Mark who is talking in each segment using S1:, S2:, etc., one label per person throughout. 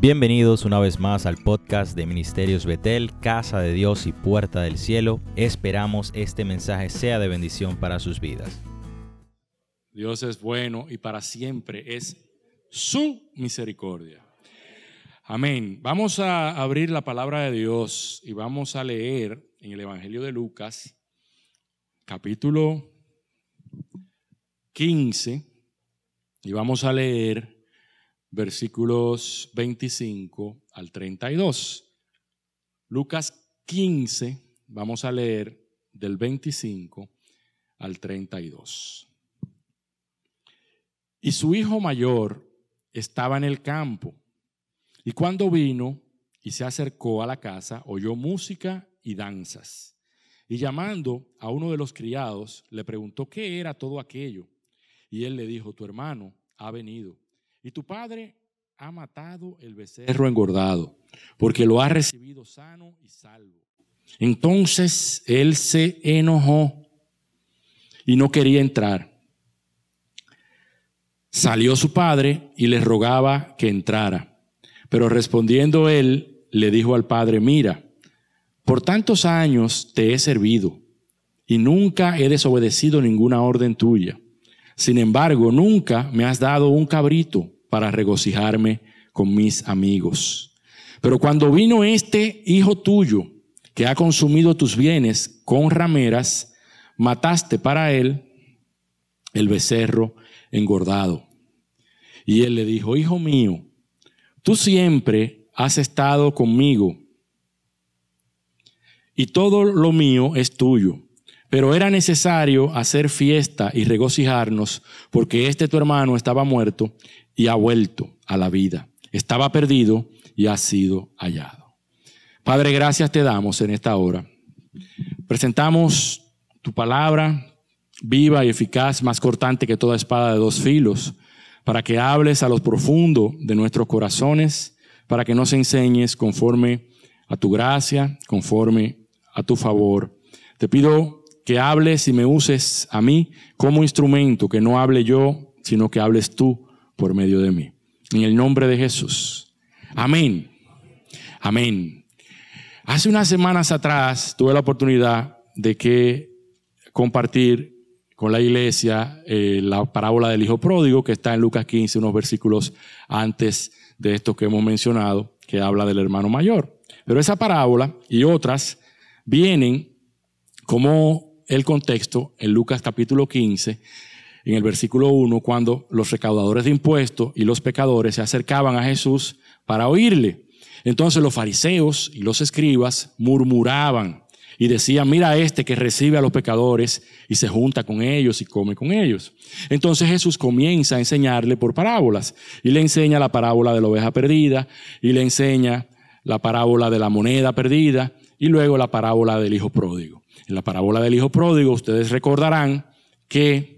S1: Bienvenidos una vez más al podcast de Ministerios Betel, Casa de Dios y Puerta del Cielo. Esperamos este mensaje sea de bendición para sus vidas.
S2: Dios es bueno y para siempre es su misericordia. Amén. Vamos a abrir la palabra de Dios y vamos a leer en el Evangelio de Lucas, capítulo 15, y vamos a leer versículos 25 al 32. Lucas 15, vamos a leer del 25 al 32. Y su hijo mayor estaba en el campo, y cuando vino y se acercó a la casa, oyó música y danzas. Y llamando a uno de los criados, le preguntó qué era todo aquello. Y él le dijo, tu hermano ha venido y tu padre ha matado el becerro engordado, porque lo ha recibido sano y salvo. Entonces él se enojó y no quería entrar. Salió su padre y le rogaba que entrara. Pero respondiendo él, le dijo al padre, mira, por tantos años te he servido y nunca he desobedecido ninguna orden tuya. Sin embargo, nunca me has dado un cabrito para regocijarme con mis amigos. Pero cuando vino este hijo tuyo, que ha consumido tus bienes con rameras, mataste para él el becerro engordado. Y él le dijo, hijo mío, tú siempre has estado conmigo y todo lo mío es tuyo. Pero era necesario hacer fiesta y regocijarnos porque este tu hermano estaba muerto y ha vuelto a la vida. Estaba perdido y ha sido hallado. Padre, gracias te damos en esta hora. Presentamos tu palabra viva y eficaz, más cortante que toda espada de dos filos, para que hables a lo profundo de nuestros corazones, para que nos enseñes conforme a tu gracia, conforme a tu favor. Te pido que hables y me uses a mí como instrumento, que no hable yo, sino que hables tú por medio de mí. En el nombre de Jesús. Amén. Amén. Hace unas semanas atrás tuve la oportunidad de que compartir con la iglesia eh, la parábola del hijo pródigo que está en Lucas 15, unos versículos antes de esto que hemos mencionado, que habla del hermano mayor. Pero esa parábola y otras vienen como el contexto en Lucas capítulo 15, en el versículo 1, cuando los recaudadores de impuestos y los pecadores se acercaban a Jesús para oírle. Entonces los fariseos y los escribas murmuraban y decían, mira este que recibe a los pecadores y se junta con ellos y come con ellos. Entonces Jesús comienza a enseñarle por parábolas y le enseña la parábola de la oveja perdida y le enseña la parábola de la moneda perdida y luego la parábola del hijo pródigo. En la parábola del hijo pródigo, ustedes recordarán que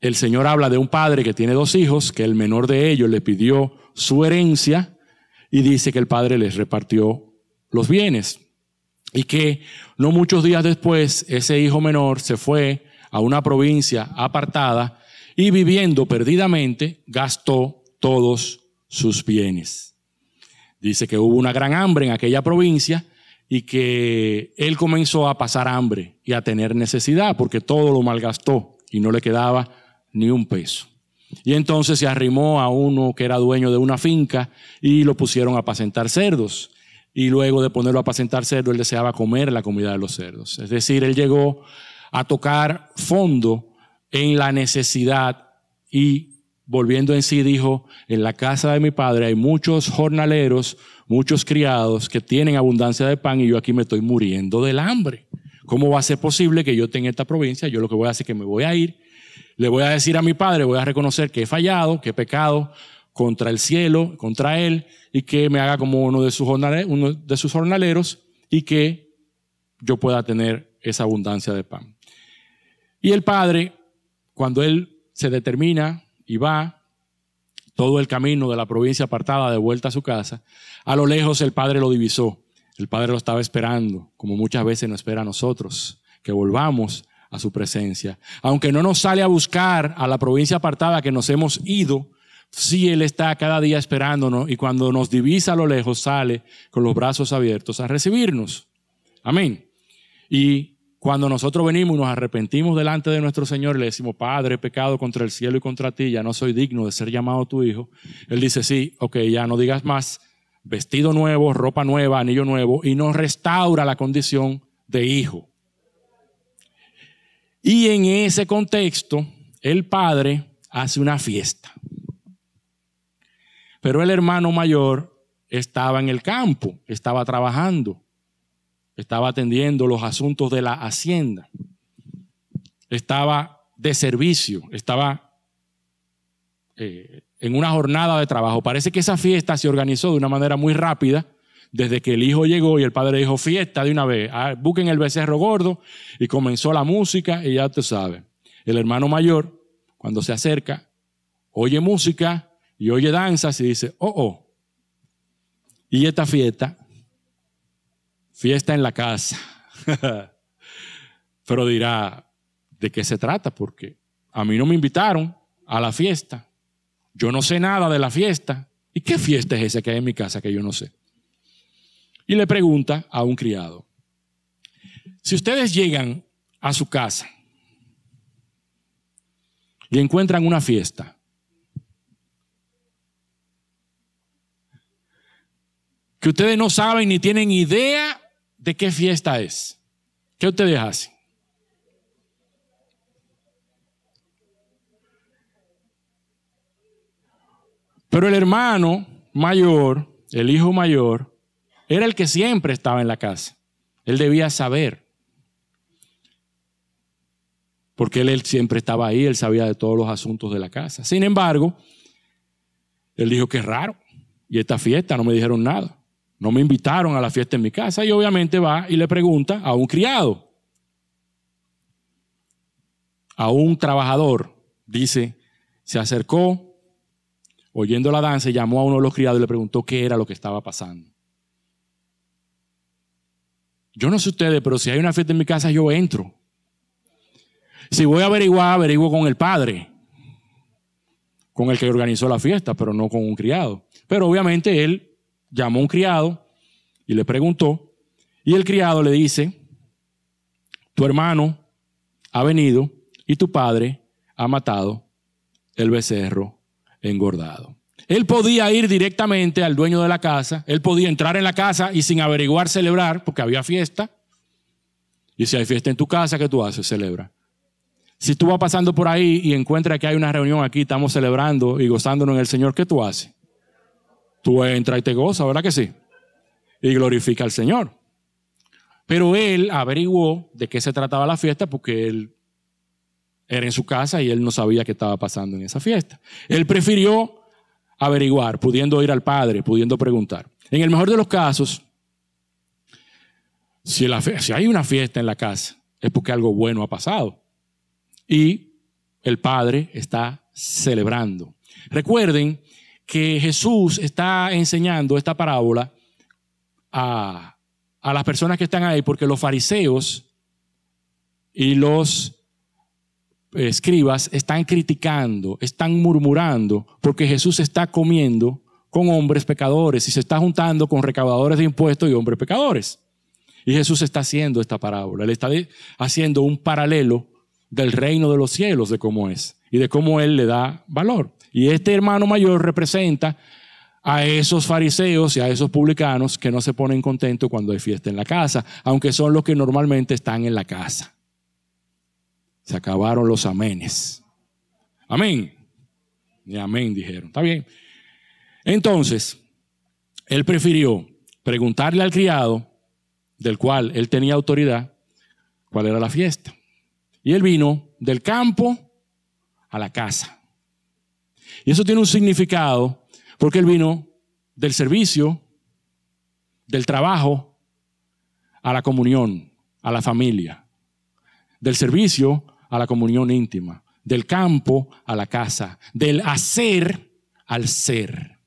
S2: el Señor habla de un padre que tiene dos hijos, que el menor de ellos le pidió su herencia y dice que el padre les repartió los bienes. Y que no muchos días después ese hijo menor se fue a una provincia apartada y viviendo perdidamente gastó todos sus bienes. Dice que hubo una gran hambre en aquella provincia y que él comenzó a pasar hambre y a tener necesidad porque todo lo malgastó y no le quedaba ni un peso. Y entonces se arrimó a uno que era dueño de una finca y lo pusieron a apacentar cerdos. Y luego de ponerlo a apacentar cerdos, él deseaba comer la comida de los cerdos. Es decir, él llegó a tocar fondo en la necesidad y volviendo en sí dijo, en la casa de mi padre hay muchos jornaleros, muchos criados que tienen abundancia de pan y yo aquí me estoy muriendo del hambre. ¿Cómo va a ser posible que yo tenga esta provincia? Yo lo que voy a hacer es que me voy a ir, le voy a decir a mi padre, voy a reconocer que he fallado, que he pecado contra el cielo, contra él, y que me haga como uno de sus jornaleros, y que yo pueda tener esa abundancia de pan. Y el padre, cuando él se determina y va todo el camino de la provincia apartada de vuelta a su casa, a lo lejos el padre lo divisó. El padre lo estaba esperando, como muchas veces nos espera a nosotros, que volvamos a su presencia. Aunque no nos sale a buscar a la provincia apartada que nos hemos ido, Sí, Él está cada día esperándonos y cuando nos divisa a lo lejos sale con los brazos abiertos a recibirnos. Amén. Y cuando nosotros venimos y nos arrepentimos delante de nuestro Señor y le decimos, Padre, he pecado contra el cielo y contra ti, ya no soy digno de ser llamado tu hijo, Él dice, sí, ok, ya no digas más, vestido nuevo, ropa nueva, anillo nuevo, y nos restaura la condición de hijo. Y en ese contexto, el Padre hace una fiesta. Pero el hermano mayor estaba en el campo, estaba trabajando, estaba atendiendo los asuntos de la hacienda, estaba de servicio, estaba eh, en una jornada de trabajo. Parece que esa fiesta se organizó de una manera muy rápida desde que el hijo llegó y el padre dijo fiesta de una vez, ah, busquen el becerro gordo y comenzó la música y ya te sabes. El hermano mayor, cuando se acerca, oye música y oye danzas y dice, oh, oh. Y esta fiesta, fiesta en la casa. Pero dirá, ¿de qué se trata? Porque a mí no me invitaron a la fiesta. Yo no sé nada de la fiesta. ¿Y qué fiesta es esa que hay en mi casa que yo no sé? Y le pregunta a un criado, si ustedes llegan a su casa y encuentran una fiesta, que ustedes no saben ni tienen idea de qué fiesta es. ¿Qué ustedes hacen? Pero el hermano mayor, el hijo mayor, era el que siempre estaba en la casa. Él debía saber. Porque él, él, siempre estaba ahí, él sabía de todos los asuntos de la casa. Sin embargo, él dijo que es raro. Y esta fiesta no me dijeron nada. No me invitaron a la fiesta en mi casa y obviamente va y le pregunta a un criado, a un trabajador. Dice, se acercó, oyendo la danza, llamó a uno de los criados y le preguntó qué era lo que estaba pasando. Yo no sé ustedes, pero si hay una fiesta en mi casa, yo entro. Si voy a averiguar, averiguo con el padre, con el que organizó la fiesta, pero no con un criado. Pero obviamente él llamó a un criado y le preguntó, y el criado le dice, tu hermano ha venido y tu padre ha matado el becerro engordado. Él podía ir directamente al dueño de la casa, él podía entrar en la casa y sin averiguar celebrar, porque había fiesta. Y si hay fiesta en tu casa, ¿qué tú haces? Celebra. Si tú vas pasando por ahí y encuentras que hay una reunión aquí, estamos celebrando y gozándonos en el Señor, ¿qué tú haces? Tú entras y te gozas, ¿verdad que sí? Y glorifica al Señor. Pero él averiguó de qué se trataba la fiesta porque él era en su casa y él no sabía qué estaba pasando en esa fiesta. Él prefirió averiguar, pudiendo ir al Padre, pudiendo preguntar. En el mejor de los casos, si, hay una fiesta en la casa, es porque algo bueno ha pasado. Y el Padre está celebrando. Recuerden que Jesús está enseñando esta parábola a, las personas que están ahí, porque los fariseos y los escribas están criticando, están murmurando, porque Jesús está comiendo con hombres pecadores y se está juntando con recaudadores de impuestos y hombres pecadores. Y Jesús está haciendo esta parábola, él está haciendo un paralelo del reino de los cielos, de cómo es y de cómo Él le da valor. Y este hermano mayor representa a esos fariseos y a esos publicanos que no se ponen contentos cuando hay fiesta en la casa, aunque son los que normalmente están en la casa. Se acabaron los amenes. Amén. Y amén dijeron. Está bien. Entonces, él prefirió preguntarle al criado, del cual él tenía autoridad, cuál era la fiesta. Y él vino del campo a la casa. Y eso tiene un significado porque él vino del servicio, del trabajo, a la comunión, a la familia. Del servicio a la comunión íntima. Del campo a la casa. Del hacer al ser.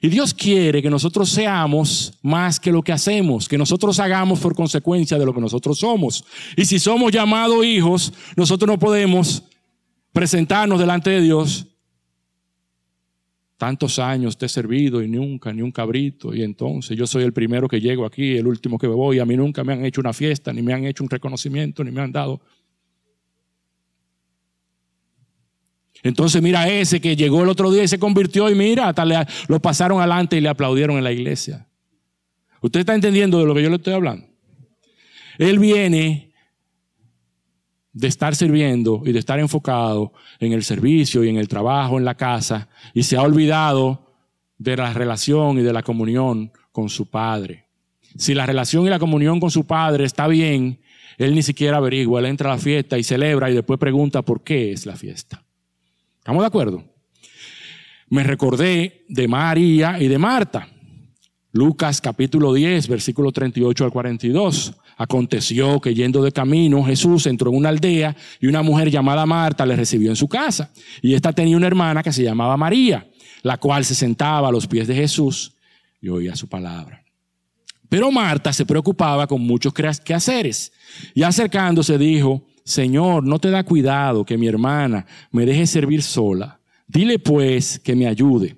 S2: Y Dios quiere que nosotros seamos más que lo que hacemos, que nosotros hagamos por consecuencia de lo que nosotros somos. Y si somos llamados hijos, nosotros no podemos presentarnos delante de Dios tantos años te he servido y nunca, ni un cabrito, y entonces yo soy el primero que llego aquí, el último que me voy, a mí nunca me han hecho una fiesta, ni me han hecho un reconocimiento, ni me han dado. Entonces mira ese que llegó el otro día y se convirtió y mira, hasta lo pasaron adelante y le aplaudieron en la iglesia. ¿Usted está entendiendo de lo que yo le estoy hablando? Él viene de estar sirviendo y de estar enfocado en el servicio y en el trabajo, en la casa, y se ha olvidado de la relación y de la comunión con su padre. Si la relación y la comunión con su padre está bien, él ni siquiera averigua, él entra a la fiesta y celebra y después pregunta por qué es la fiesta. ¿Estamos de acuerdo? Me recordé de María y de Marta. Lucas capítulo 10, versículo 38 al 42. Aconteció que yendo de camino Jesús entró en una aldea y una mujer llamada Marta le recibió en su casa. Y esta tenía una hermana que se llamaba María, la cual se sentaba a los pies de Jesús y oía su palabra. Pero Marta se preocupaba con muchos quehaceres y acercándose dijo, Señor, no te da cuidado que mi hermana me deje servir sola. Dile pues que me ayude.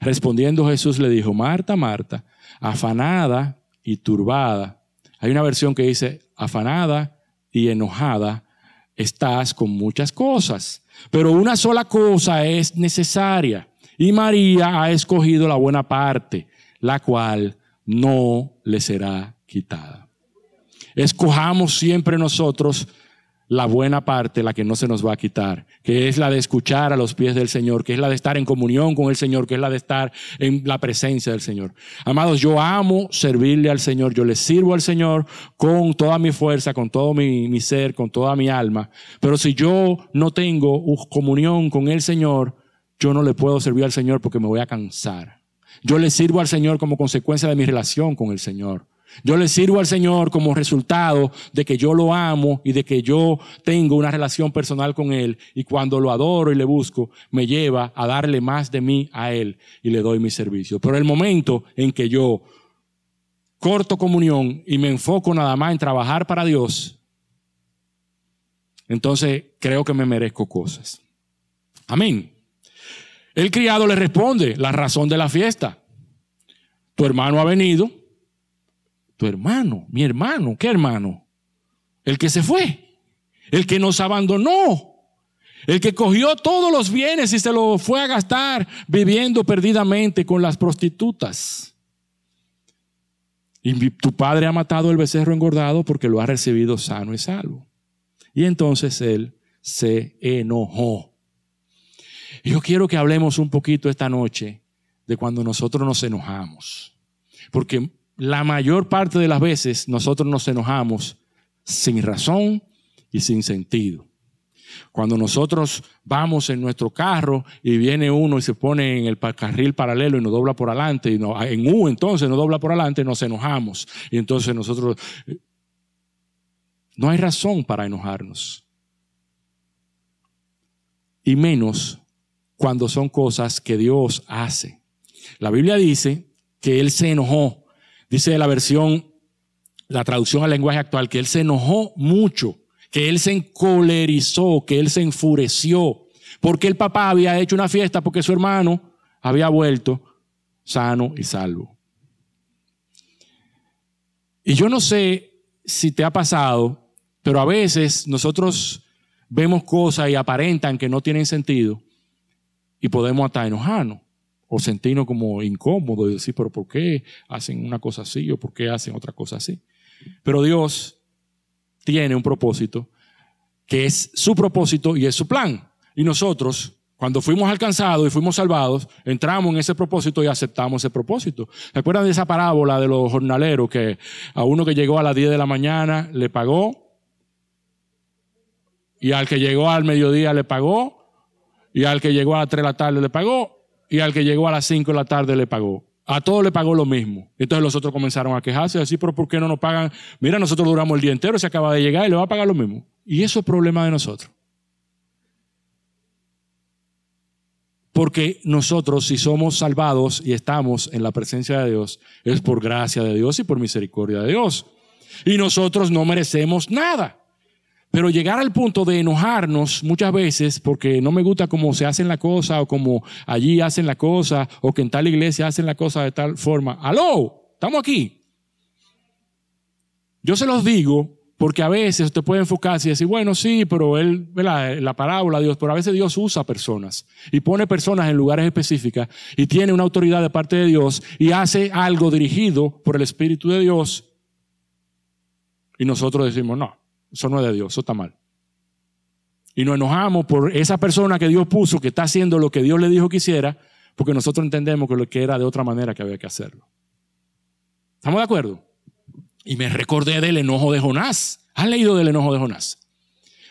S2: Respondiendo Jesús le dijo, Marta, Marta, afanada y turbada. Hay una versión que dice, afanada y enojada, estás con muchas cosas, pero una sola cosa es necesaria. Y María ha escogido la buena parte, la cual no le será quitada. Escojamos siempre nosotros la buena parte, la que no se nos va a quitar, que es la de escuchar a los pies del Señor, que es la de estar en comunión con el Señor, que es la de estar en la presencia del Señor. Amados, yo amo servirle al Señor, yo le sirvo al Señor con toda mi fuerza, con todo mi, ser, con toda mi alma, pero si yo no tengo comunión con el Señor, yo no le puedo servir al Señor porque me voy a cansar. Yo le sirvo al Señor como consecuencia de mi relación con el Señor. Yo le sirvo al Señor como resultado de que yo lo amo y de que yo tengo una relación personal con Él. Y cuando lo adoro y le busco, me lleva a darle más de mí a Él y le doy mi servicio. Pero el momento en que yo corto comunión y me enfoco nada más en trabajar para Dios, entonces creo que me merezco cosas. Amén. El criado le responde la razón de la fiesta. Tu hermano ha venido tu hermano, mi hermano, ¿qué hermano? El que se fue, el que nos abandonó, el que cogió todos los bienes y se lo fue a gastar viviendo perdidamente con las prostitutas. Y tu padre ha matado el becerro engordado porque lo ha recibido sano y salvo. Y entonces él se enojó. Yo quiero que hablemos un poquito esta noche de cuando nosotros nos enojamos. Porque la mayor parte de las veces nosotros nos enojamos sin razón y sin sentido. Cuando nosotros vamos en nuestro carro y viene uno y se pone en el carril paralelo y nos dobla por adelante, y en U entonces nos dobla por adelante, nos enojamos. Y entonces nosotros... No hay razón para enojarnos. Y menos cuando son cosas que Dios hace. La Biblia dice que Él se enojó Dice la versión, la traducción al lenguaje actual, que él se enojó mucho, que él se encolerizó, que él se enfureció, porque el papá había hecho una fiesta porque su hermano había vuelto sano y salvo. Y yo no sé si te ha pasado, pero a veces nosotros vemos cosas y aparentan que no tienen sentido y podemos hasta enojarnos o sentirnos como incómodos y decir, pero ¿por qué hacen una cosa así o por qué hacen otra cosa así? Pero Dios tiene un propósito que es su propósito y es su plan. Y nosotros, cuando fuimos alcanzados y fuimos salvados, entramos en ese propósito y aceptamos ese propósito. ¿Se acuerdan de esa parábola de los jornaleros que a uno que llegó a las 10 de la mañana le pagó y al que llegó al mediodía le pagó y al que llegó a las 3 de la tarde le pagó y al que llegó a las 5 de la tarde le pagó. A todos le pagó lo mismo. Entonces los otros comenzaron a quejarse, y decir, pero ¿por qué no nos pagan? Mira, nosotros duramos el día entero, se acaba de llegar y le va a pagar lo mismo. Y eso es problema de nosotros. Porque nosotros, si somos salvados y estamos en la presencia de Dios, es por gracia de Dios y por misericordia de Dios. Y nosotros no merecemos nada. Pero llegar al punto de enojarnos muchas veces porque no me gusta cómo se hacen la cosa o como allí hacen la cosa o que en tal iglesia hacen la cosa de tal forma. ¡Aló! ¿Estamos aquí? Yo se los digo porque a veces usted puede enfocarse y decir, bueno, sí, pero él, la parábola de Dios, pero a veces Dios usa personas y pone personas en lugares específicos y tiene una autoridad de parte de Dios y hace algo dirigido por el Espíritu de Dios. Y nosotros decimos, no, eso no es de Dios, eso está mal. Y nos enojamos por esa persona que Dios puso, que está haciendo lo que Dios le dijo que hiciera, porque nosotros entendemos que lo que era de otra manera que había que hacerlo. ¿Estamos de acuerdo? Y me recordé del enojo de Jonás. ¿Han leído del enojo de Jonás?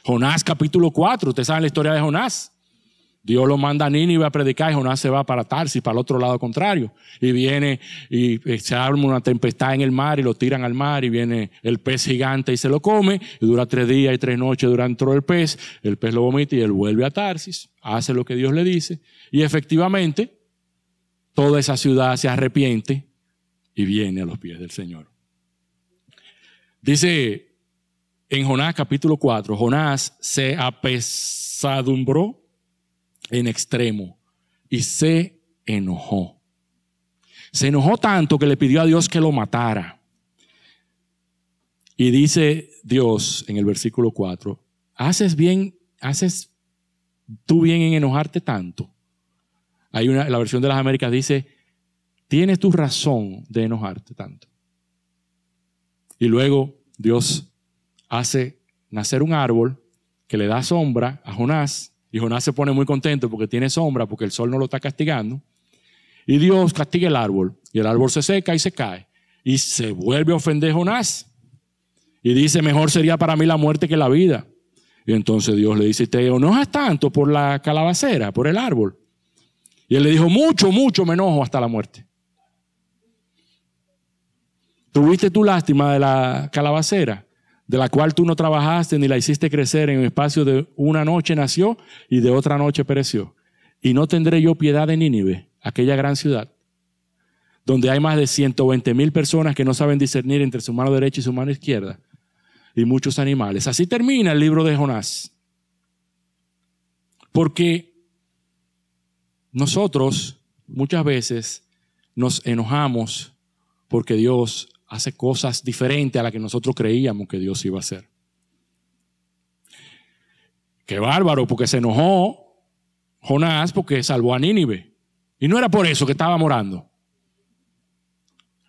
S2: Jonás capítulo 4, ustedes saben la historia de Jonás. Dios lo manda a Nínive a predicar y Jonás se va para Tarsis, para el otro lado contrario. Y viene y se arma una tempestad en el mar y lo tiran al mar y viene el pez gigante y se lo come. Y dura tres días y tres noches durante el pez. El pez lo vomita y él vuelve a Tarsis, hace lo que Dios le dice. Y efectivamente, toda esa ciudad se arrepiente y viene a los pies del Señor. Dice en Jonás capítulo 4, Jonás se apesadumbró en extremo y se enojó. Se enojó tanto que le pidió a Dios que lo matara. Y dice Dios en el versículo 4, haces bien, haces tú bien en enojarte tanto. Hay una, la versión de las Américas dice, tienes tu razón de enojarte tanto. Y luego Dios hace nacer un árbol que le da sombra a Jonás y Jonás se pone muy contento porque tiene sombra, porque el sol no lo está castigando. Y Dios castiga el árbol. Y el árbol se seca y se cae. Y se vuelve a ofender Jonás. Y dice, mejor sería para mí la muerte que la vida. Y entonces Dios le dice, te enojas tanto por la calabacera, por el árbol. Y él le dijo, mucho, mucho me enojo hasta la muerte. ¿Tuviste tu lástima de la calabacera? De la cual tú no trabajaste ni la hiciste crecer en el espacio de una noche nació y de otra noche pereció. Y no tendré yo piedad de Nínive, aquella gran ciudad, donde hay más de 120 mil personas que no saben discernir entre su mano derecha y su mano izquierda, y muchos animales. Así termina el libro de Jonás. Porque nosotros muchas veces nos enojamos porque Dios hace cosas diferentes a las que nosotros creíamos que Dios iba a hacer. Qué bárbaro, porque se enojó Jonás porque salvó a Nínive. Y no era por eso que estaba orando.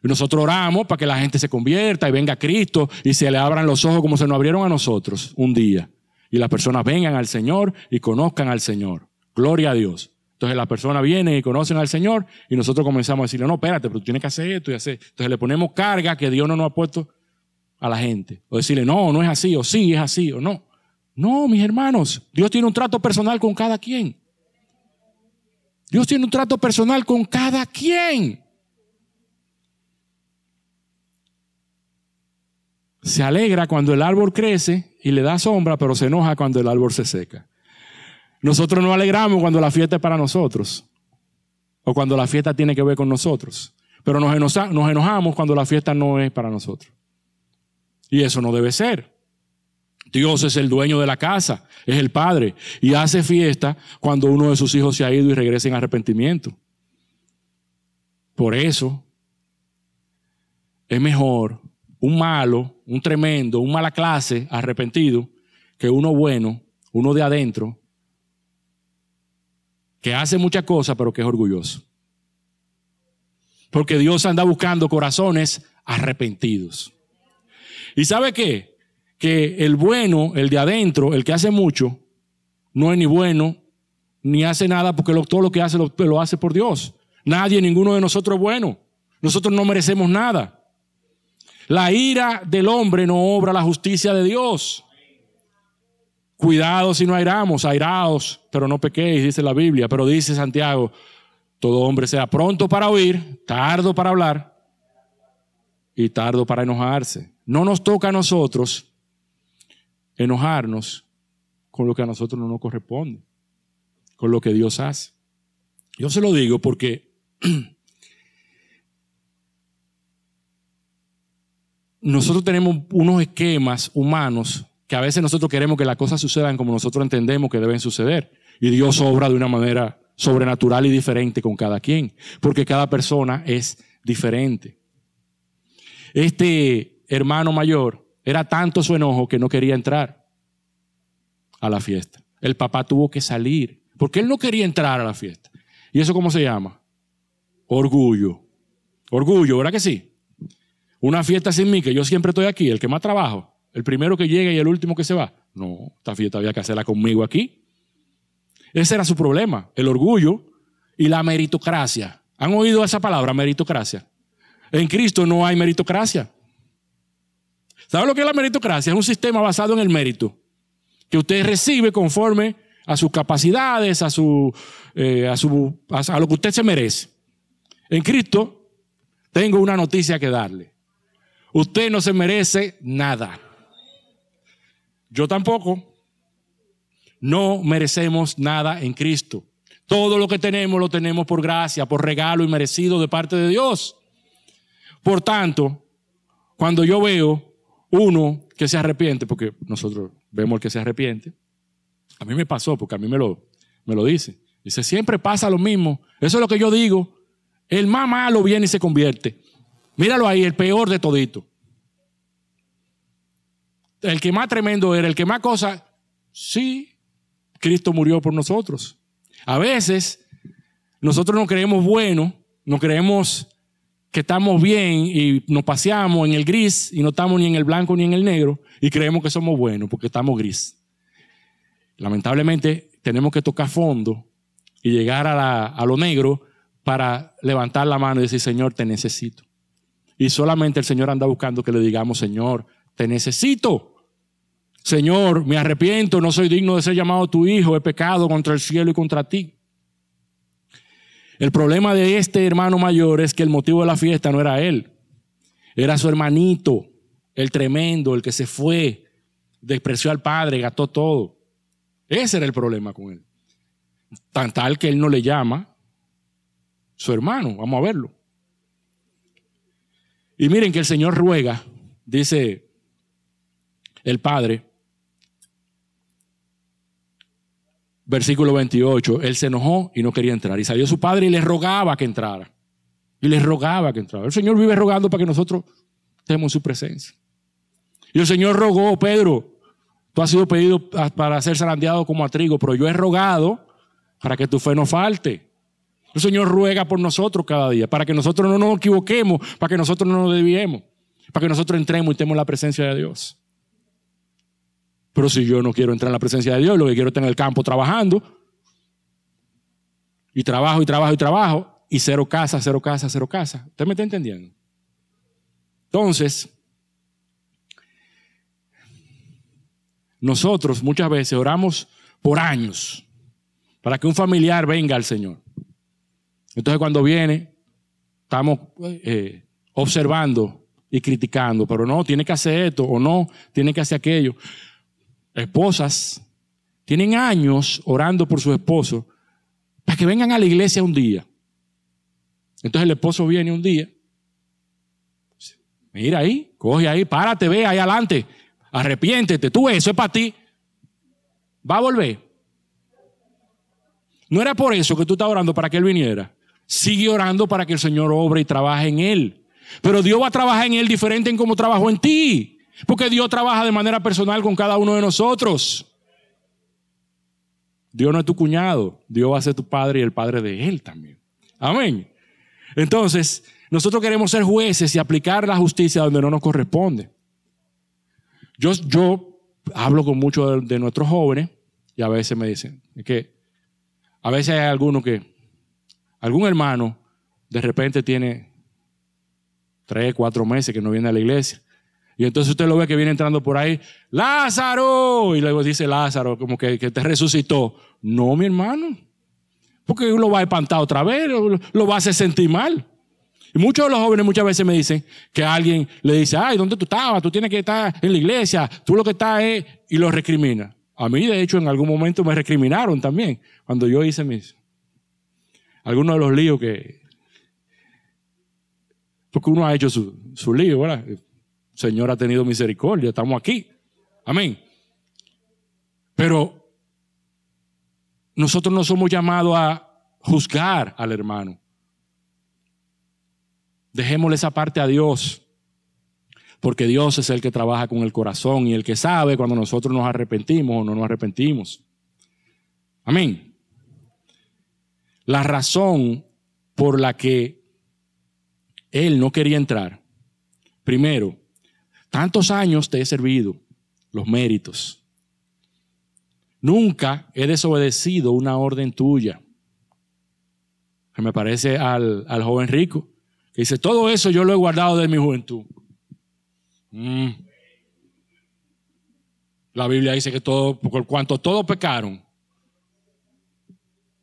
S2: Y nosotros oramos para que la gente se convierta y venga a Cristo y se le abran los ojos como se nos abrieron a nosotros un día. Y las personas vengan al Señor y conozcan al Señor. Gloria a Dios. Entonces la persona viene y conocen al Señor y nosotros comenzamos a decirle, no, espérate, pero tú tienes que hacer esto y hacer. Entonces le ponemos carga que Dios no nos ha puesto a la gente. O decirle, no, no es así, o sí, es así, o no. No, mis hermanos, Dios tiene un trato personal con cada quien. Dios tiene un trato personal con cada quien. Se alegra cuando el árbol crece y le da sombra, pero se enoja cuando el árbol se seca. Nosotros nos alegramos cuando la fiesta es para nosotros o cuando la fiesta tiene que ver con nosotros. Pero nos, enojamos cuando la fiesta no es para nosotros. Y eso no debe ser. Dios es el dueño de la casa, es el padre, y hace fiesta cuando uno de sus hijos se ha ido y regresa en arrepentimiento. Por eso es mejor un malo, un tremendo, un mala clase arrepentido que uno bueno, uno de adentro, que hace muchas cosas, pero que es orgulloso. Porque Dios anda buscando corazones arrepentidos. ¿Y sabe qué? Que el bueno, el de adentro, el que hace mucho, no es ni bueno, ni hace nada, porque todo lo que hace lo, lo hace por Dios. Nadie, ninguno de nosotros es bueno. Nosotros no merecemos nada. La ira del hombre no obra la justicia de Dios. Cuidado si no airamos, airaos, pero no pequéis, dice la Biblia. Pero dice Santiago, todo hombre sea pronto para oír, tardo para hablar y tardo para enojarse. No nos toca a nosotros enojarnos con lo que a nosotros no nos corresponde, con lo que Dios hace. Yo se lo digo porque nosotros tenemos unos esquemas humanos que a veces nosotros queremos que las cosas sucedan como nosotros entendemos que deben suceder. Y Dios obra de una manera sobrenatural y diferente con cada quien, porque cada persona es diferente. Este hermano mayor era tanto su enojo que no quería entrar a la fiesta. El papá tuvo que salir, porque él no quería entrar a la fiesta. ¿Y eso cómo se llama? Orgullo. Orgullo, ¿verdad que sí? Una fiesta sin mí, que yo siempre estoy aquí, el que más trabajo, el primero que llega y el último que se va. No, esta fiesta había que hacerla conmigo aquí. Ese era su problema, el orgullo y la meritocracia. ¿Han oído esa palabra, meritocracia? En Cristo no hay meritocracia. ¿Sabe lo que es la meritocracia? Es un sistema basado en el mérito, que usted recibe conforme a sus capacidades, a, su, eh, a, su, a lo que usted se merece. En Cristo tengo una noticia que darle. Usted no se merece nada. Yo tampoco. No merecemos nada en Cristo. Todo lo que tenemos lo tenemos por gracia, por regalo y merecido de parte de Dios. Por tanto, cuando yo veo uno que se arrepiente, porque nosotros vemos el que se arrepiente, a mí me pasó, porque a mí me lo, me lo dice. Dice, siempre pasa lo mismo. Eso es lo que yo digo. El más malo viene y se convierte. Míralo ahí, el peor de todito. El que más tremendo era, el que más cosa. Sí, Cristo murió por nosotros. A veces nosotros no creemos bueno, no creemos que estamos bien y nos paseamos en el gris y no estamos ni en el blanco ni en el negro y creemos que somos buenos porque estamos gris. Lamentablemente tenemos que tocar fondo y llegar a, a lo negro para levantar la mano y decir, Señor, te necesito. Y solamente el Señor anda buscando que le digamos, Señor, te necesito. Señor, me arrepiento, no soy digno de ser llamado tu hijo, he pecado contra el cielo y contra ti. El problema de este hermano mayor es que el motivo de la fiesta no era él, era su hermanito, el tremendo, el que se fue, despreció al padre, gastó todo. Ese era el problema con él. Tan tal que él no le llama su hermano, vamos a verlo. Y miren que el Señor ruega, dice el Padre, versículo 28, él se enojó y no quería entrar. Y salió su padre y le rogaba que entrara. Y le rogaba que entrara. El Señor vive rogando para que nosotros estemos su presencia. Y el Señor rogó, Pedro, tú has sido pedido para ser zarandeado como a trigo, pero yo he rogado para que tu fe no falte. El Señor ruega por nosotros cada día, para que nosotros no nos equivoquemos, para que nosotros no nos desviemos, para que nosotros entremos y estemos en la presencia de Dios. Pero si yo no quiero entrar en la presencia de Dios, lo que quiero es estar en el campo trabajando, y trabajo y trabajo y trabajo, y cero casa, cero casa, cero casa. ¿Usted me está entendiendo? Entonces, nosotros muchas veces oramos por años para que un familiar venga al Señor. Entonces cuando viene, estamos eh, observando y criticando, pero no, tiene que hacer esto o no, tiene que hacer aquello esposas tienen años orando por su esposo para que vengan a la iglesia un día. Entonces el esposo viene un día. Mira ahí, coge ahí, párate, ve ahí adelante. Arrepiéntete, tú eso es para ti. Va a volver. No era por eso que tú estás orando para que él viniera. Sigue orando para que el Señor obre y trabaje en él. Pero Dios va a trabajar en él diferente en cómo trabajó en ti. Porque Dios trabaja de manera personal con cada uno de nosotros. Dios no es tu cuñado, Dios va a ser tu padre y el padre de él también. Amén. Entonces, nosotros queremos ser jueces y aplicar la justicia donde no nos corresponde. Yo, yo hablo con muchos de, nuestros jóvenes y a veces me dicen que a veces hay alguno que, algún hermano de repente tiene tres, cuatro meses que no viene a la iglesia y entonces usted lo ve que viene entrando por ahí, Lázaro, y luego dice Lázaro, como que, te resucitó. No, mi hermano, porque lo va a espantar otra vez, lo, va a hacer sentir mal. Y muchos de los jóvenes muchas veces me dicen que alguien le dice, ay, ¿dónde tú estabas? Tú tienes que estar en la iglesia, tú lo que estás es, y lo recrimina. A mí, de hecho, en algún momento me recriminaron también, cuando yo hice mis, algunos de los líos que, porque uno ha hecho su, su lío, ¿verdad? Señor ha tenido misericordia, estamos aquí. Amén. Pero nosotros no somos llamados a juzgar al hermano. Dejémosle esa parte a Dios, porque Dios es el que trabaja con el corazón y el que sabe cuando nosotros nos arrepentimos o no nos arrepentimos. Amén. La razón por la que él no quería entrar, primero, tantos años te he servido, los méritos. Nunca he desobedecido una orden tuya. me parece al, al joven rico dice, todo eso yo lo he guardado de mi juventud. Mm. La Biblia dice que todo, por cuanto todos pecaron.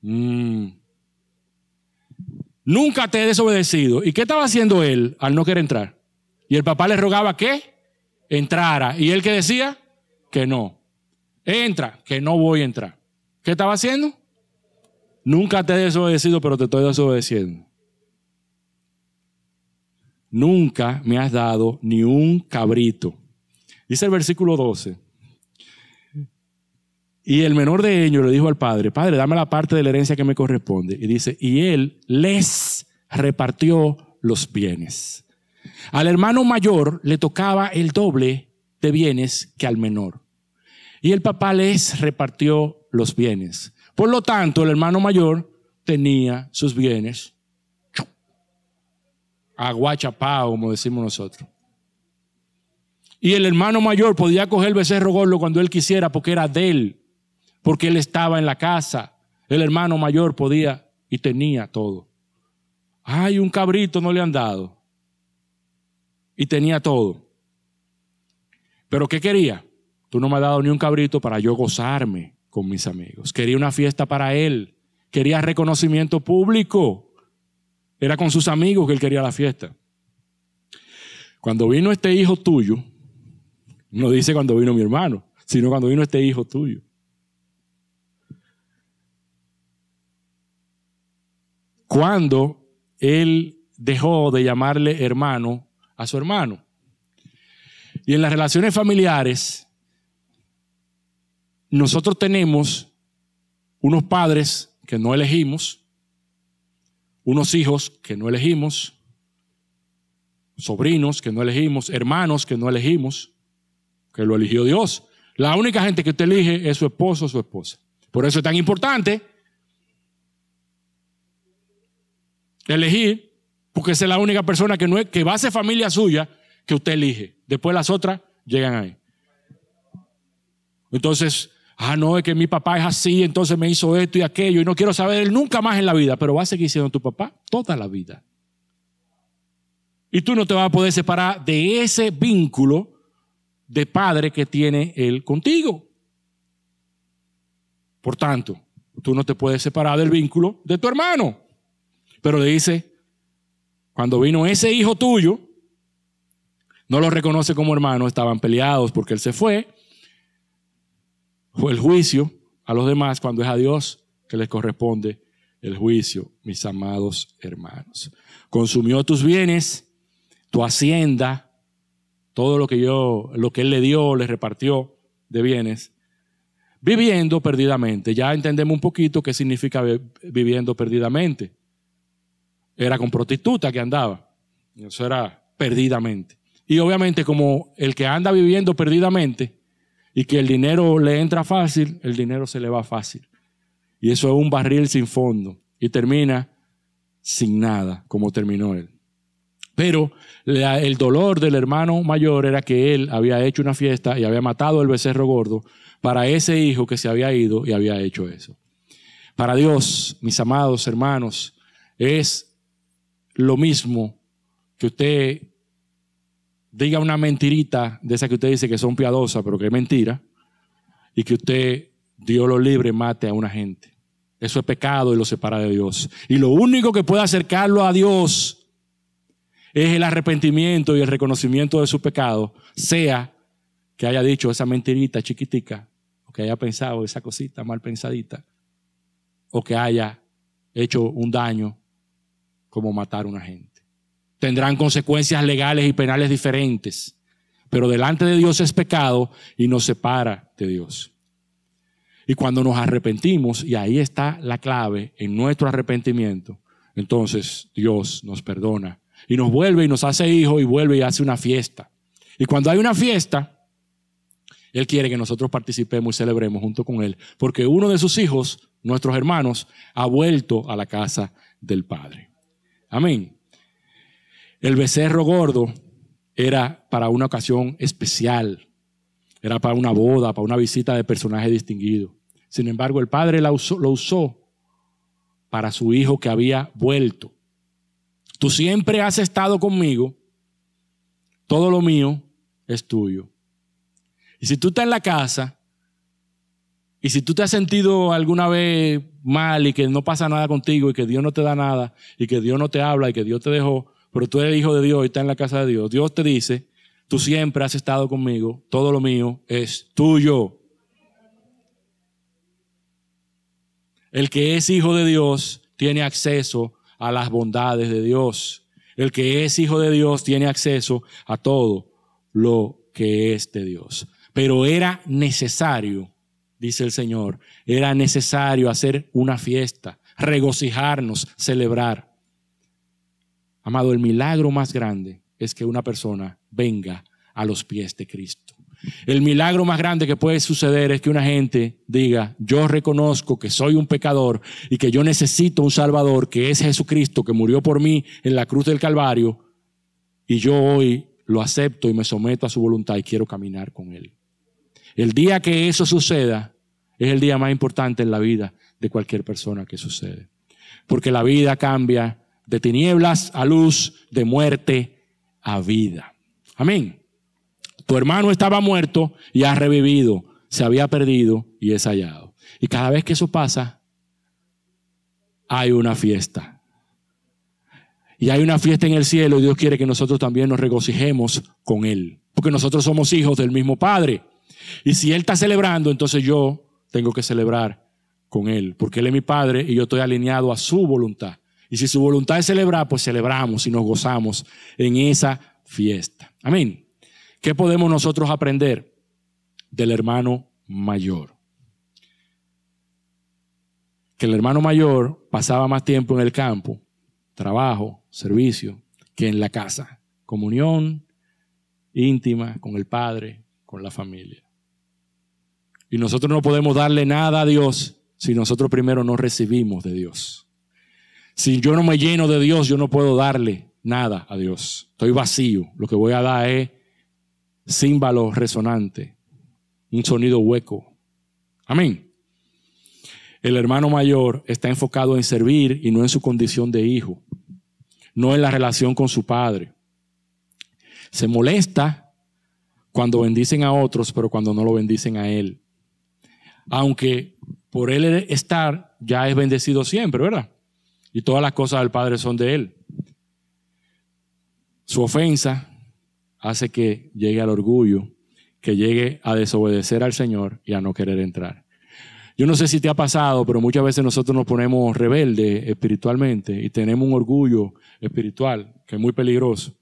S2: Mm. Nunca te he desobedecido. ¿Y qué estaba haciendo él al no querer entrar? Y el papá le rogaba que entrara. ¿Y él que decía? Que no. Entra, que no voy a entrar. ¿Qué estaba haciendo? Nunca te he desobedecido, pero te estoy desobedeciendo nunca me has dado ni un cabrito. Dice el versículo 12. Y el menor de ellos le dijo al padre, padre, dame la parte de la herencia que me corresponde. Y dice, y él les repartió los bienes. Al hermano mayor le tocaba el doble de bienes que al menor. Y el papá les repartió los bienes. Por lo tanto, el hermano mayor tenía sus bienes aguachapao, como decimos nosotros. Y el hermano mayor podía coger el becerro gordo cuando él quisiera porque era de él, porque él estaba en la casa. El hermano mayor podía y tenía todo. Ay, un cabrito no le han dado. Y tenía todo. Pero ¿qué quería? Tú no me has dado ni un cabrito para yo gozarme con mis amigos. Quería una fiesta para él. Quería reconocimiento público. Era con sus amigos que él quería la fiesta. Cuando vino este hijo tuyo, no dice cuando vino mi hermano, sino cuando vino este hijo tuyo. Cuando él dejó de llamarle hermano a su hermano. Y en las relaciones familiares, nosotros tenemos unos padres que no elegimos, unos hijos que no elegimos, sobrinos que no elegimos, hermanos que no elegimos, que lo eligió Dios. La única gente que usted elige es su esposo o su esposa. Por eso es tan importante elegir, porque es la única persona que, no es, que va a ser familia suya que usted elige. Después las otras llegan ahí. Entonces, ah, no, es que mi papá es así, entonces me hizo esto y aquello y no quiero saber él nunca más en la vida, pero va a seguir siendo tu papá toda la vida. Y tú no te vas a poder separar de ese vínculo de padre que tiene él contigo. Por tanto, tú no te puedes separar del vínculo de tu hermano. Pero le dice, cuando vino ese hijo tuyo, no lo reconoce como hermano, estaban peleados porque él se fue, o el juicio a los demás cuando es a Dios que les corresponde el juicio, mis amados hermanos. Consumió tus bienes, tu hacienda, todo lo que yo, lo que él le dio, le repartió de bienes, viviendo perdidamente. Ya entendemos un poquito qué significa viviendo perdidamente. Era con prostituta que andaba. Eso era perdidamente. Y obviamente como el que anda viviendo perdidamente, y que el dinero le entra fácil, el dinero se le va fácil. Y eso es un barril sin fondo. Y termina sin nada, como terminó él. Pero el dolor del hermano mayor era que él había hecho una fiesta y había matado el becerro gordo para ese hijo que se había ido y había hecho eso. Para Dios, mis amados hermanos, es lo mismo que usted diga una mentirita de esa que usted dice que son piadosas, pero que es mentira, y que usted, Dios lo libre, mate a una gente. Eso es pecado y lo separa de Dios. Y lo único que puede acercarlo a Dios es el arrepentimiento y el reconocimiento de su pecado, sea que haya dicho esa mentirita chiquitica, o que haya pensado esa cosita mal pensadita, o que haya hecho un daño como matar a una gente tendrán consecuencias legales y penales diferentes. Pero delante de Dios es pecado y nos separa de Dios. Y cuando nos arrepentimos, y ahí está la clave en nuestro arrepentimiento, entonces Dios nos perdona y nos vuelve y nos hace hijo y vuelve y hace una fiesta. Y cuando hay una fiesta, Él quiere que nosotros participemos y celebremos junto con Él, porque uno de sus hijos, nuestros hermanos, ha vuelto a la casa del Padre. Amén. El becerro gordo era para una ocasión especial, era para una boda, para una visita de personaje distinguido. Sin embargo, el Padre lo usó para su hijo que había vuelto. Tú siempre has estado conmigo, todo lo mío es tuyo. Y si tú estás en la casa, y si tú te has sentido alguna vez mal y que no pasa nada contigo y que Dios no te da nada y que Dios no te habla y que Dios te dejó, pero tú eres hijo de Dios y estás en la casa de Dios, Dios te dice, tú siempre has estado conmigo, todo lo mío es tuyo. El que es hijo de Dios tiene acceso a las bondades de Dios. El que es hijo de Dios tiene acceso a todo lo que es de Dios. Pero era necesario, dice el Señor, era necesario hacer una fiesta, regocijarnos, celebrar. Amado, el milagro más grande es que una persona venga a los pies de Cristo. El milagro más grande que puede suceder es que una gente diga, yo reconozco que soy un pecador y que yo necesito un Salvador, que es Jesucristo, que murió por mí en la cruz del Calvario, y yo hoy lo acepto y me someto a su voluntad y quiero caminar con Él. El día que eso suceda es el día más importante en la vida de cualquier persona que sucede. Porque la vida cambia de tinieblas a luz, de muerte a vida. Amén. Tu hermano estaba muerto y ha revivido, se había perdido y es hallado. Y cada vez que eso pasa, hay una fiesta. Y hay una fiesta en el cielo y Dios quiere que nosotros también nos regocijemos con Él. Porque nosotros somos hijos del mismo Padre. Y si Él está celebrando, entonces yo tengo que celebrar con Él. Porque Él es mi Padre y yo estoy alineado a su voluntad. Y si su voluntad es celebrar, pues celebramos y nos gozamos en esa fiesta. Amén. ¿Qué podemos nosotros aprender del hermano mayor? Que el hermano mayor pasaba más tiempo en el campo, trabajo, servicio, que en la casa. Comunión íntima con el Padre, la familia. Y nosotros no podemos darle nada a Dios si nosotros primero no recibimos de Dios. Si yo no me lleno de Dios, yo no puedo darle nada a Dios. Estoy vacío. Lo que voy a dar es címbalo resonante, un sonido hueco. Amén. El hermano mayor está enfocado en servir y no en su condición de hijo, no en la relación con su padre. Se molesta cuando bendicen a otros, pero cuando no lo bendicen a él. Aunque por él estar ya es bendecido siempre, ¿verdad? Y todas las cosas del Padre son de él. Su ofensa hace que llegue al orgullo, que llegue a desobedecer al Señor y a no querer entrar. Yo no sé si te ha pasado, pero muchas veces nosotros nos ponemos rebeldes espiritualmente y tenemos un orgullo espiritual que es muy peligroso.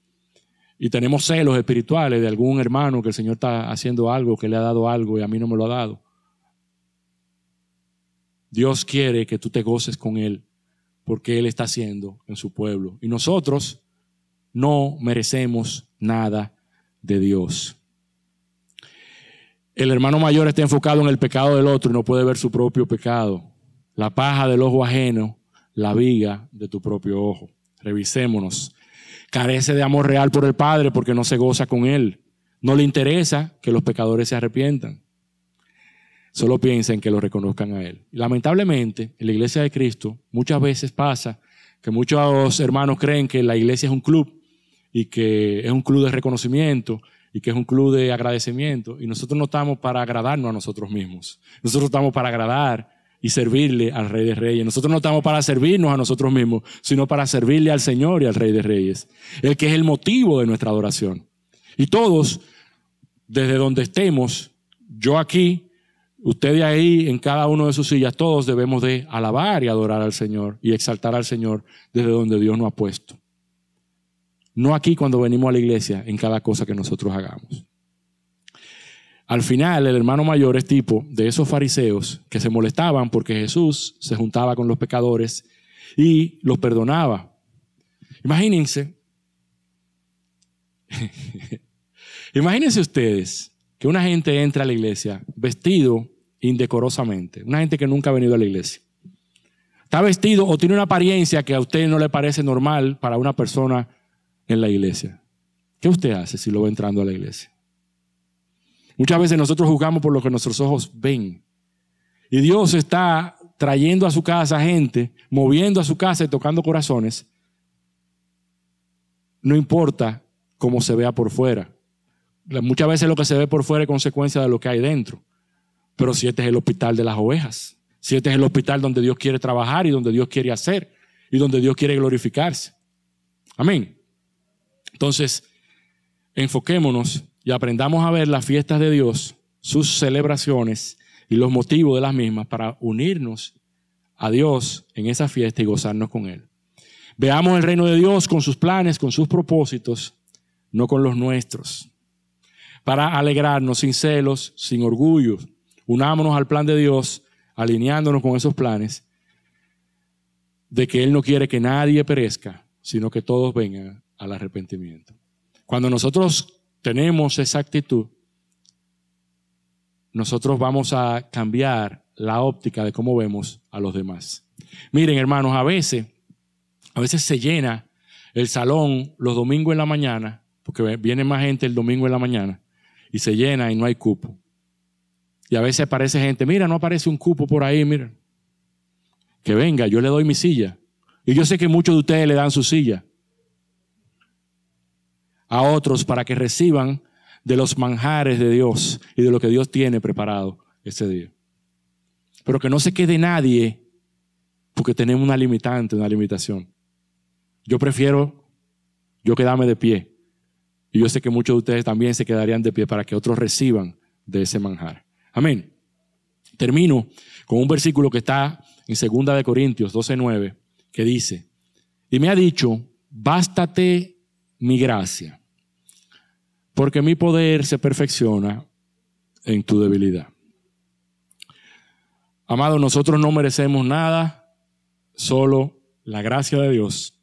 S2: Y tenemos celos espirituales de algún hermano que el Señor está haciendo algo, que le ha dado algo y a mí no me lo ha dado. Dios quiere que tú te goces con Él porque Él está haciendo en su pueblo. Y nosotros no merecemos nada de Dios. El hermano mayor está enfocado en el pecado del otro y no puede ver su propio pecado. La paja del ojo ajeno, la viga de tu propio ojo. Revisémonos. Carece de amor real por el Padre porque no se goza con Él. No le interesa que los pecadores se arrepientan. Solo piensa en que lo reconozcan a Él. Lamentablemente, en la iglesia de Cristo muchas veces pasa que muchos hermanos creen que la iglesia es un club y que es un club de reconocimiento y que es un club de agradecimiento. Y nosotros no estamos para agradarnos a nosotros mismos. Nosotros estamos para agradar y servirle al Rey de Reyes. Nosotros no estamos para servirnos a nosotros mismos, sino para servirle al Señor y al Rey de Reyes, el que es el motivo de nuestra adoración. Y todos, desde donde estemos, yo aquí, usted ahí, en cada uno de sus sillas, todos debemos de alabar y adorar al Señor y exaltar al Señor desde donde Dios nos ha puesto. No aquí cuando venimos a la iglesia, en cada cosa que nosotros hagamos. Al final, el hermano mayor es tipo de esos fariseos que se molestaban porque Jesús se juntaba con los pecadores y los perdonaba. Imagínense, imagínense ustedes que una gente entra a la iglesia vestido indecorosamente, una gente que nunca ha venido a la iglesia. Está vestido o tiene una apariencia que a usted no le parece normal para una persona en la iglesia. ¿Qué usted hace si lo ve entrando a la iglesia? Muchas veces nosotros juzgamos por lo que nuestros ojos ven. Y Dios está trayendo a su casa gente, moviendo a su casa y tocando corazones. No importa cómo se vea por fuera. Muchas veces lo que se ve por fuera es consecuencia de lo que hay dentro. Pero si este es el hospital de las ovejas, si este es el hospital donde Dios quiere trabajar y donde Dios quiere hacer y donde Dios quiere glorificarse. Amén. Entonces, enfoquémonos y aprendamos a ver las fiestas de Dios, sus celebraciones y los motivos de las mismas para unirnos a Dios en esa fiesta y gozarnos con Él. Veamos el reino de Dios con sus planes, con sus propósitos, no con los nuestros. Para alegrarnos sin celos, sin orgullo, unámonos al plan de Dios, alineándonos con esos planes, de que Él no quiere que nadie perezca, sino que todos vengan al arrepentimiento. Cuando nosotros tenemos esa actitud, nosotros vamos a cambiar la óptica de cómo vemos a los demás. Miren, hermanos, a veces, a veces se llena el salón los domingos en la mañana, porque viene más gente el domingo en la mañana, y se llena y no hay cupo. Y a veces aparece gente, mira, no aparece un cupo por ahí, mira. Que venga, yo le doy mi silla. Y yo sé que muchos de ustedes le dan su silla a otros para que reciban de los manjares de Dios y de lo que Dios tiene preparado ese día. Pero que no se quede nadie porque tenemos una limitante, una limitación. Yo prefiero yo quedarme de pie. Y yo sé que muchos de ustedes también se quedarían de pie para que otros reciban de ese manjar. Amén. Termino con un versículo que está en 2 de Corintios 12:9 que dice, "Y me ha dicho, bástate mi gracia, porque mi poder se perfecciona en tu debilidad. Amado, nosotros no merecemos nada, solo la gracia de Dios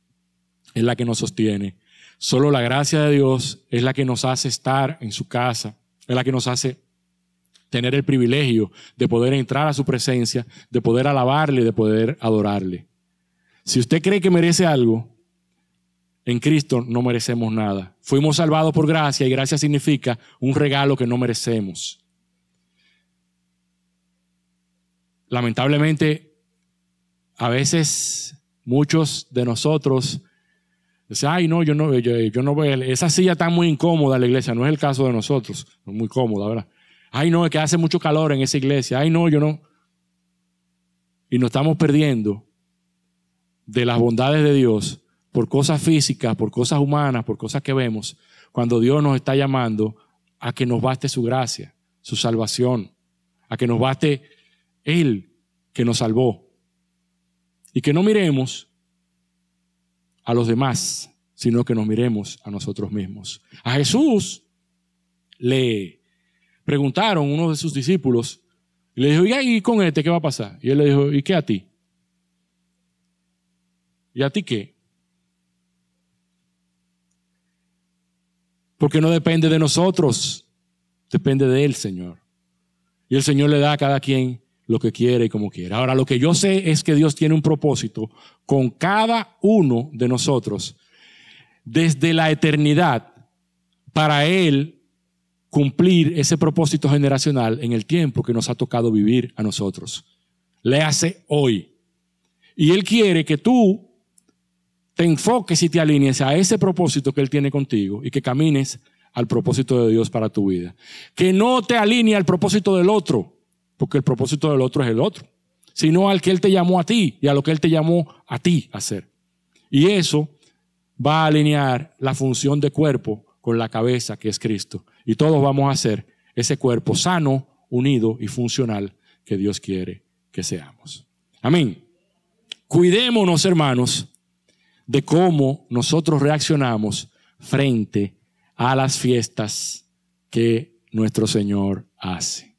S2: es la que nos sostiene. Solo la gracia de Dios es la que nos hace estar en su casa, es la que nos hace tener el privilegio de poder entrar a su presencia, de poder alabarle, de poder adorarle. Si usted cree que merece algo, en Cristo no merecemos nada. Fuimos salvados por gracia y gracia significa un regalo que no merecemos. Lamentablemente, a veces muchos de nosotros dicen, ay, no, yo no, yo, no veo, esa silla está muy incómoda en la iglesia, no es el caso de nosotros, es muy cómoda, ¿verdad? Ay, no, es que hace mucho calor en esa iglesia, ay, no, yo no. Y nos estamos perdiendo de las bondades de Dios por cosas físicas, por cosas humanas, por cosas que vemos, cuando Dios nos está llamando a que nos baste su gracia, su salvación, a que nos baste Él que nos salvó. Y que no miremos a los demás, sino que nos miremos a nosotros mismos. A Jesús le preguntaron uno de sus discípulos, y le dijo, ¿y con este qué va a pasar? Y él le dijo, ¿y qué a ti? ¿Y a ti qué? Porque no depende de nosotros, depende de Él, Señor. Y el Señor le da a cada quien lo que quiere y como quiere. Ahora, lo que yo sé es que Dios tiene un propósito con cada uno de nosotros desde la eternidad para Él cumplir ese propósito generacional en el tiempo que nos ha tocado vivir a nosotros. Le hace hoy. Y Él quiere que tú te enfoques y te alinees a ese propósito que Él tiene contigo y que camines al propósito de Dios para tu vida. Que no te alinee al propósito del otro, porque el propósito del otro es el otro, sino al que Él te llamó a ti y a lo que Él te llamó a ti a hacer. Y eso va a alinear la función de cuerpo con la cabeza que es Cristo. Y todos vamos a ser ese cuerpo sano, unido y funcional que Dios quiere que seamos. Amén. Cuidémonos, hermanos, de cómo nosotros reaccionamos frente a las fiestas que nuestro Señor hace.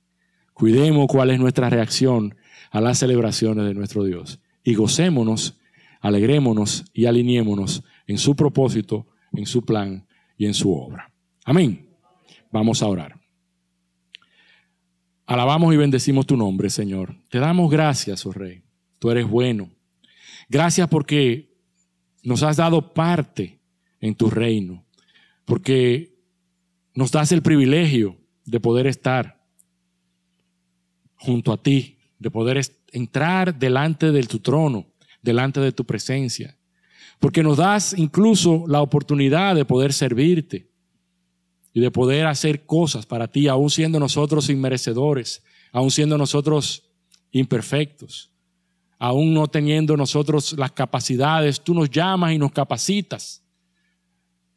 S2: Cuidemos cuál es nuestra reacción a las celebraciones de nuestro Dios. Y gocémonos, alegrémonos y alineémonos en su propósito, en su plan y en su obra. Amén. Vamos a orar. Alabamos y bendecimos tu nombre, Señor. Te damos gracias, oh Rey. Tú eres bueno. Gracias porque nos has dado parte en tu reino, porque nos das el privilegio de poder estar junto a ti, de poder entrar delante de tu trono, delante de tu presencia, porque nos das incluso la oportunidad de poder servirte y de poder hacer cosas para ti, aún siendo nosotros inmerecedores, aún siendo nosotros imperfectos, aún no teniendo nosotros las capacidades, tú nos llamas y nos capacitas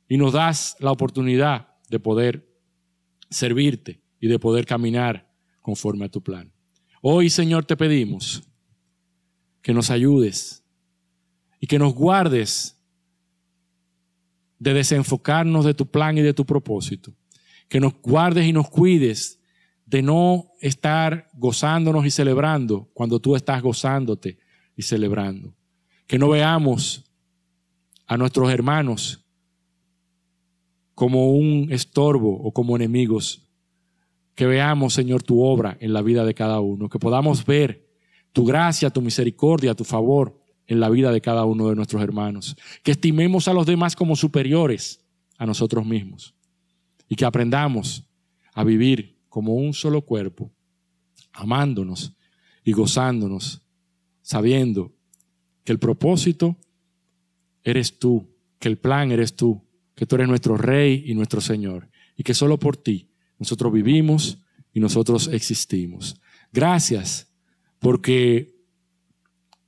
S2: y nos das la oportunidad de poder servirte y de poder caminar conforme a tu plan. Hoy, Señor, te pedimos que nos ayudes y que nos guardes de desenfocarnos de tu plan y de tu propósito. Que nos guardes y nos cuides de no estar gozándonos y celebrando cuando tú estás gozándote y celebrando. Que no veamos a nuestros hermanos como un estorbo o como enemigos. Que veamos, Señor, tu obra en la vida de cada uno. Que podamos ver tu gracia, tu misericordia, tu favor en la vida de cada uno de nuestros hermanos. Que estimemos a los demás como superiores a nosotros mismos. Y que aprendamos a vivir como un solo cuerpo, amándonos y gozándonos, sabiendo que el propósito eres tú, que el plan eres tú, que tú eres nuestro Rey y nuestro Señor, y que solo por ti nosotros vivimos y nosotros existimos. Gracias porque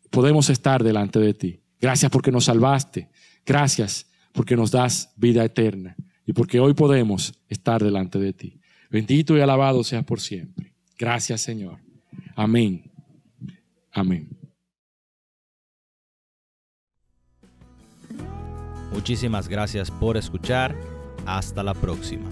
S2: podemos estar delante de ti. Gracias porque nos salvaste. Gracias porque nos das vida eterna y porque hoy podemos estar delante de ti. Bendito y alabado seas por siempre. Gracias Señor. Amén. Amén.
S1: Muchísimas gracias por escuchar. Hasta la próxima.